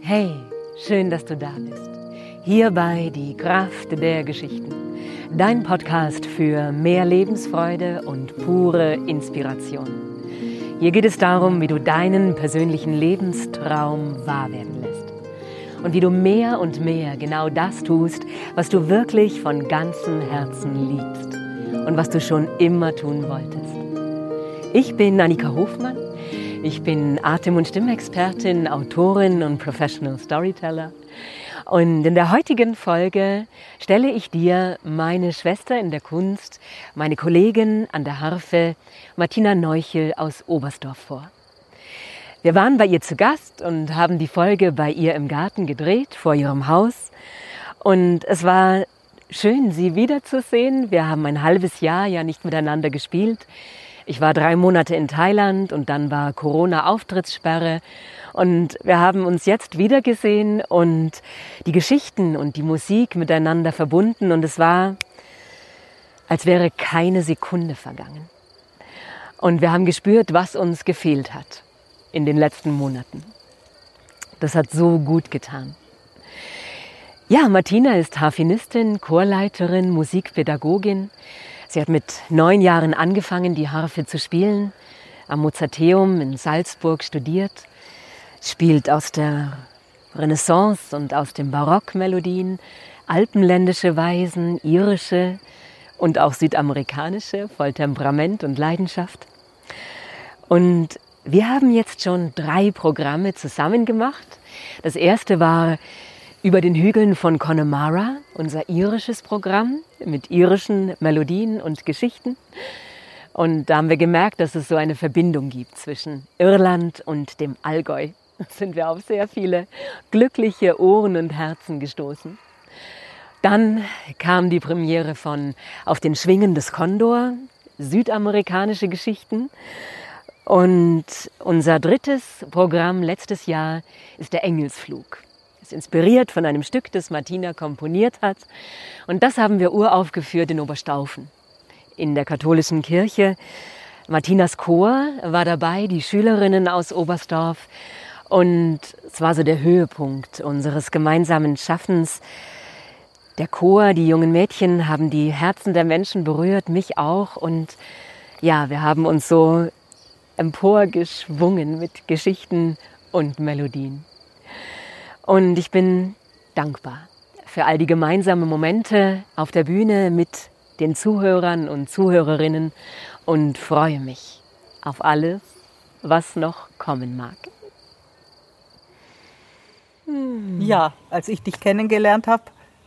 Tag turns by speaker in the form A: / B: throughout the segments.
A: Hey, schön, dass du da bist. Hierbei die Kraft der Geschichten. Dein Podcast für mehr Lebensfreude und pure Inspiration. Hier geht es darum, wie du deinen persönlichen Lebenstraum wahr werden lässt. Und wie du mehr und mehr genau das tust, was du wirklich von ganzem Herzen liebst und was du schon immer tun wolltest. Ich bin Annika Hofmann. Ich bin Atem- und Stimmexpertin, Autorin und Professional Storyteller. Und in der heutigen Folge stelle ich dir meine Schwester in der Kunst, meine Kollegin an der Harfe, Martina Neuchel aus Oberstdorf vor. Wir waren bei ihr zu Gast und haben die Folge bei ihr im Garten gedreht, vor ihrem Haus. Und es war schön, sie wiederzusehen. Wir haben ein halbes Jahr ja nicht miteinander gespielt. Ich war drei Monate in Thailand und dann war Corona-Auftrittssperre. Und wir haben uns jetzt wiedergesehen und die Geschichten und die Musik miteinander verbunden. Und es war, als wäre keine Sekunde vergangen. Und wir haben gespürt, was uns gefehlt hat in den letzten Monaten. Das hat so gut getan. Ja, Martina ist Harfenistin, Chorleiterin, Musikpädagogin. Sie hat mit neun Jahren angefangen, die Harfe zu spielen, am Mozarteum in Salzburg studiert, spielt aus der Renaissance und aus dem Barock Melodien, alpenländische Weisen, irische und auch südamerikanische, voll Temperament und Leidenschaft. Und wir haben jetzt schon drei Programme zusammen gemacht. Das erste war über den Hügeln von Connemara, unser irisches Programm mit irischen Melodien und Geschichten. Und da haben wir gemerkt, dass es so eine Verbindung gibt zwischen Irland und dem Allgäu. Da sind wir auf sehr viele glückliche Ohren und Herzen gestoßen. Dann kam die Premiere von Auf den Schwingen des Kondor, südamerikanische Geschichten. Und unser drittes Programm letztes Jahr ist der Engelsflug ist inspiriert von einem Stück, das Martina komponiert hat. Und das haben wir uraufgeführt in Oberstaufen, in der katholischen Kirche. Martinas Chor war dabei, die Schülerinnen aus Oberstdorf. Und es war so der Höhepunkt unseres gemeinsamen Schaffens. Der Chor, die jungen Mädchen haben die Herzen der Menschen berührt, mich auch. Und ja, wir haben uns so emporgeschwungen mit Geschichten und Melodien. Und ich bin dankbar für all die gemeinsamen Momente auf der Bühne mit den Zuhörern und Zuhörerinnen und freue mich auf alles, was noch kommen mag.
B: Hm. Ja, als ich dich kennengelernt habe,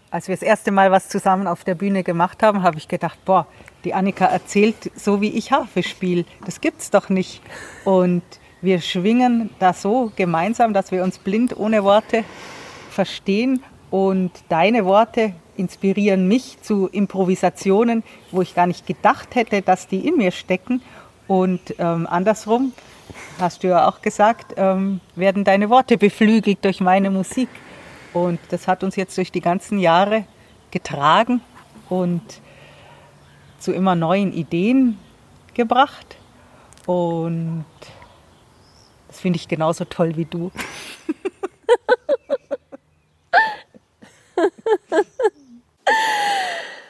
B: als wir das erste Mal was zusammen auf der Bühne gemacht haben, habe ich gedacht, boah, die Annika erzählt so wie ich Harfe spiele. Das gibt's doch nicht. Und wir schwingen da so gemeinsam, dass wir uns blind ohne Worte verstehen und deine Worte inspirieren mich zu Improvisationen, wo ich gar nicht gedacht hätte, dass die in mir stecken. Und ähm, andersrum, hast du ja auch gesagt, ähm, werden deine Worte beflügelt durch meine Musik. Und das hat uns jetzt durch die ganzen Jahre getragen und zu immer neuen Ideen gebracht. Und das finde ich genauso toll wie du.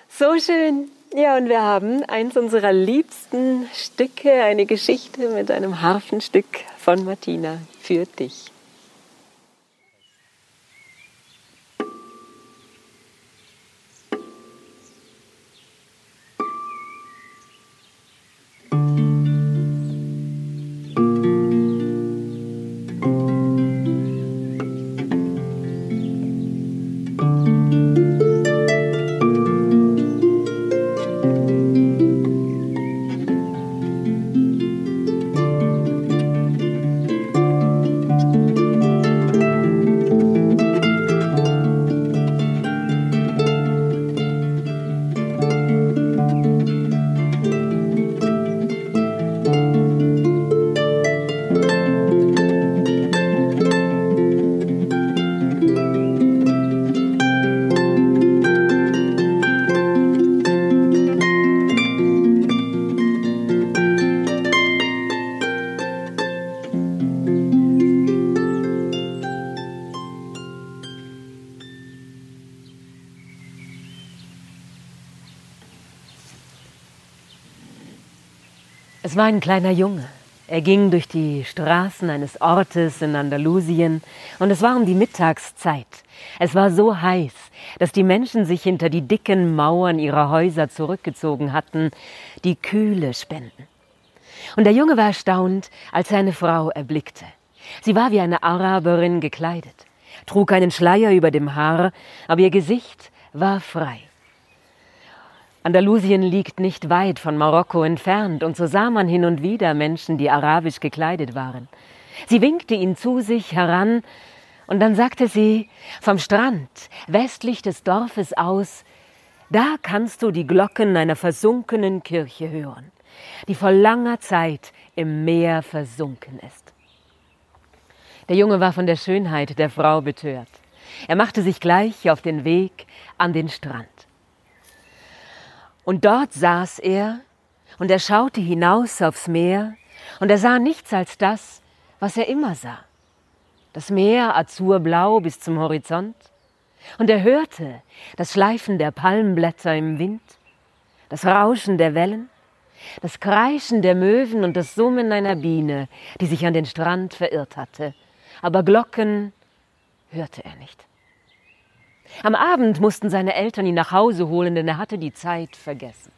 A: so schön. Ja, und wir haben eins unserer liebsten Stücke, eine Geschichte mit einem Harfenstück von Martina für dich. War ein kleiner Junge. Er ging durch die Straßen eines Ortes in Andalusien und es war um die Mittagszeit. Es war so heiß, dass die Menschen sich hinter die dicken Mauern ihrer Häuser zurückgezogen hatten, die Kühle spenden. Und der Junge war erstaunt, als er eine Frau erblickte. Sie war wie eine Araberin gekleidet, trug einen Schleier über dem Haar, aber ihr Gesicht war frei. Andalusien liegt nicht weit von Marokko entfernt, und so sah man hin und wieder Menschen, die arabisch gekleidet waren. Sie winkte ihn zu sich heran, und dann sagte sie, vom Strand, westlich des Dorfes aus, da kannst du die Glocken einer versunkenen Kirche hören, die vor langer Zeit im Meer versunken ist. Der Junge war von der Schönheit der Frau betört. Er machte sich gleich auf den Weg an den Strand. Und dort saß er, und er schaute hinaus aufs Meer, und er sah nichts als das, was er immer sah. Das Meer azurblau bis zum Horizont, und er hörte das Schleifen der Palmblätter im Wind, das Rauschen der Wellen, das Kreischen der Möwen und das Summen einer Biene, die sich an den Strand verirrt hatte. Aber Glocken hörte er nicht. Am Abend mussten seine Eltern ihn nach Hause holen, denn er hatte die Zeit vergessen.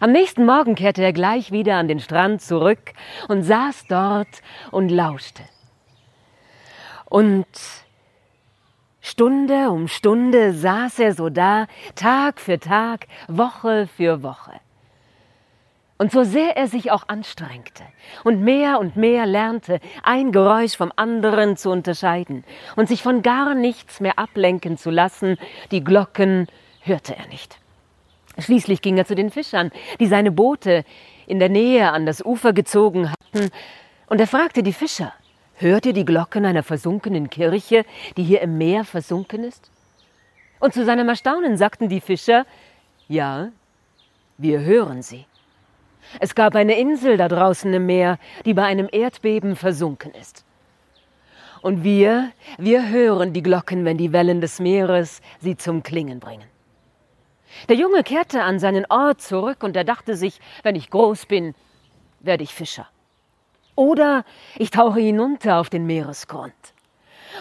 A: Am nächsten Morgen kehrte er gleich wieder an den Strand zurück und saß dort und lauschte. Und Stunde um Stunde saß er so da, Tag für Tag, Woche für Woche. Und so sehr er sich auch anstrengte und mehr und mehr lernte, ein Geräusch vom anderen zu unterscheiden und sich von gar nichts mehr ablenken zu lassen, die Glocken hörte er nicht. Schließlich ging er zu den Fischern, die seine Boote in der Nähe an das Ufer gezogen hatten, und er fragte die Fischer, hört ihr die Glocken einer versunkenen Kirche, die hier im Meer versunken ist? Und zu seinem Erstaunen sagten die Fischer, ja, wir hören sie. Es gab eine Insel da draußen im Meer, die bei einem Erdbeben versunken ist. Und wir, wir hören die Glocken, wenn die Wellen des Meeres sie zum Klingen bringen. Der Junge kehrte an seinen Ort zurück und er dachte sich, wenn ich groß bin, werde ich Fischer. Oder ich tauche hinunter auf den Meeresgrund.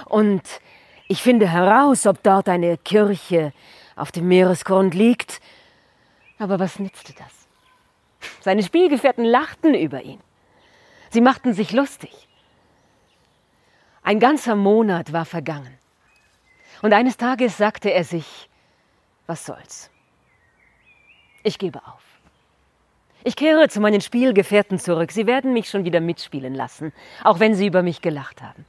A: Und ich finde heraus, ob dort eine Kirche auf dem Meeresgrund liegt. Aber was nützte das? Seine Spielgefährten lachten über ihn. Sie machten sich lustig. Ein ganzer Monat war vergangen. Und eines Tages sagte er sich, was soll's? Ich gebe auf. Ich kehre zu meinen Spielgefährten zurück. Sie werden mich schon wieder mitspielen lassen, auch wenn sie über mich gelacht haben.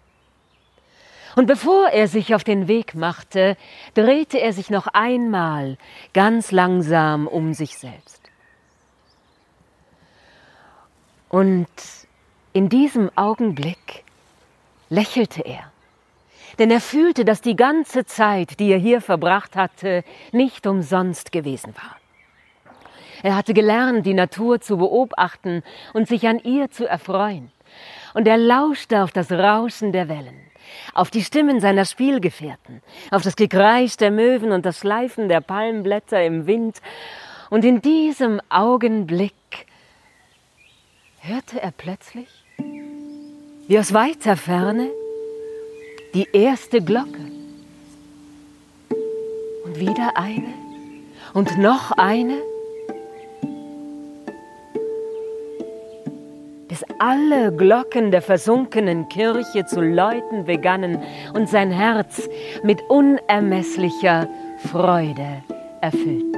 A: Und bevor er sich auf den Weg machte, drehte er sich noch einmal ganz langsam um sich selbst. Und in diesem Augenblick lächelte er, denn er fühlte, dass die ganze Zeit, die er hier verbracht hatte, nicht umsonst gewesen war. Er hatte gelernt, die Natur zu beobachten und sich an ihr zu erfreuen. Und er lauschte auf das Rauschen der Wellen, auf die Stimmen seiner Spielgefährten, auf das Gekreisch der Möwen und das Schleifen der Palmblätter im Wind. Und in diesem Augenblick hörte er plötzlich, wie aus weiter Ferne, die erste Glocke. Und wieder eine und noch eine, bis alle Glocken der versunkenen Kirche zu läuten begannen und sein Herz mit unermesslicher Freude erfüllten.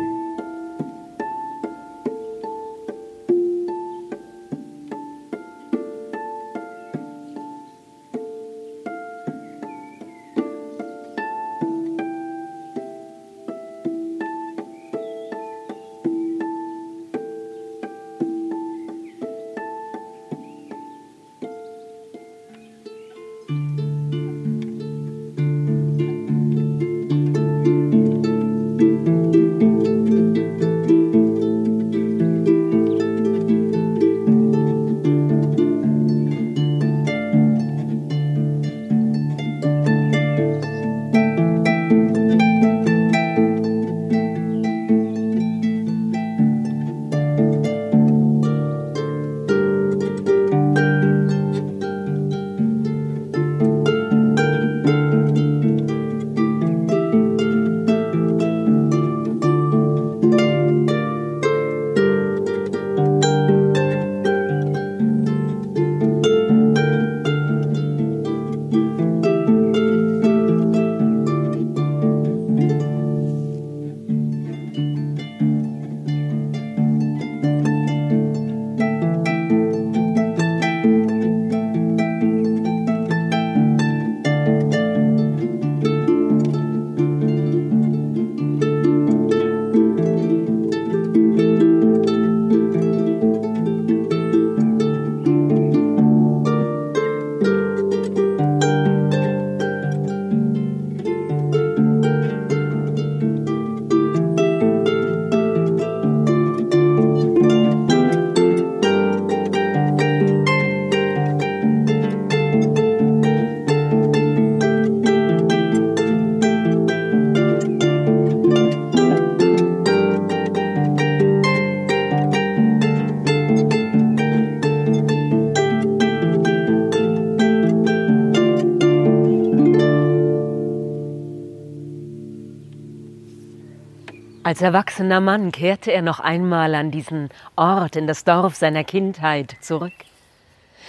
A: Als erwachsener Mann kehrte er noch einmal an diesen Ort in das Dorf seiner Kindheit zurück.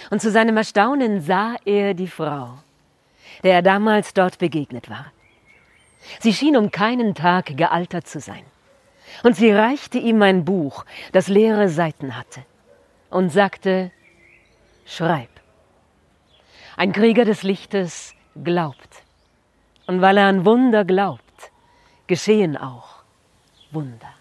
A: Und zu seinem Erstaunen sah er die Frau, der er damals dort begegnet war. Sie schien um keinen Tag gealtert zu sein. Und sie reichte ihm ein Buch, das leere Seiten hatte, und sagte, Schreib. Ein Krieger des Lichtes glaubt. Und weil er an Wunder glaubt, geschehen auch Wunder.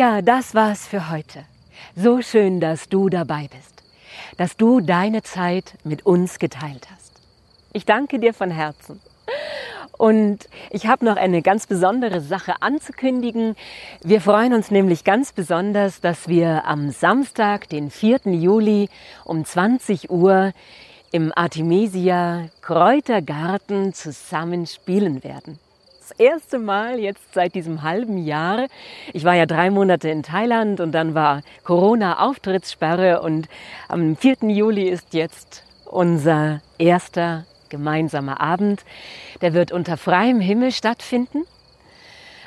A: Ja, das war's für heute. So schön, dass du dabei bist, dass du deine Zeit mit uns geteilt hast. Ich danke dir von Herzen. Und ich habe noch eine ganz besondere Sache anzukündigen. Wir freuen uns nämlich ganz besonders, dass wir am Samstag, den 4. Juli um 20 Uhr im Artemisia Kräutergarten zusammen spielen werden erste Mal jetzt seit diesem halben Jahr. Ich war ja drei Monate in Thailand und dann war Corona-Auftrittssperre und am 4. Juli ist jetzt unser erster gemeinsamer Abend. Der wird unter freiem Himmel stattfinden.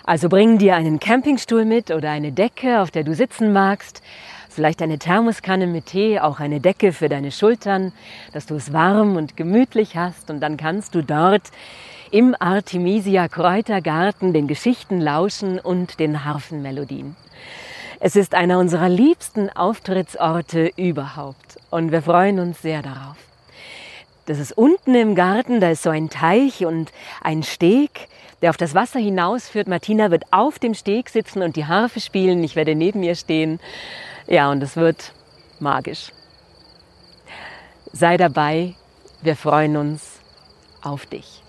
A: Also bring dir einen Campingstuhl mit oder eine Decke, auf der du sitzen magst. Vielleicht eine Thermoskanne mit Tee, auch eine Decke für deine Schultern, dass du es warm und gemütlich hast. Und dann kannst du dort im Artemisia Kräutergarten den Geschichten lauschen und den Harfenmelodien. Es ist einer unserer liebsten Auftrittsorte überhaupt und wir freuen uns sehr darauf. Das ist unten im Garten, da ist so ein Teich und ein Steg, der auf das Wasser hinausführt. Martina wird auf dem Steg sitzen und die Harfe spielen. Ich werde neben ihr stehen. Ja, und es wird magisch. Sei dabei, wir freuen uns auf dich.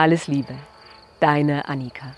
A: Alles Liebe, deine Annika.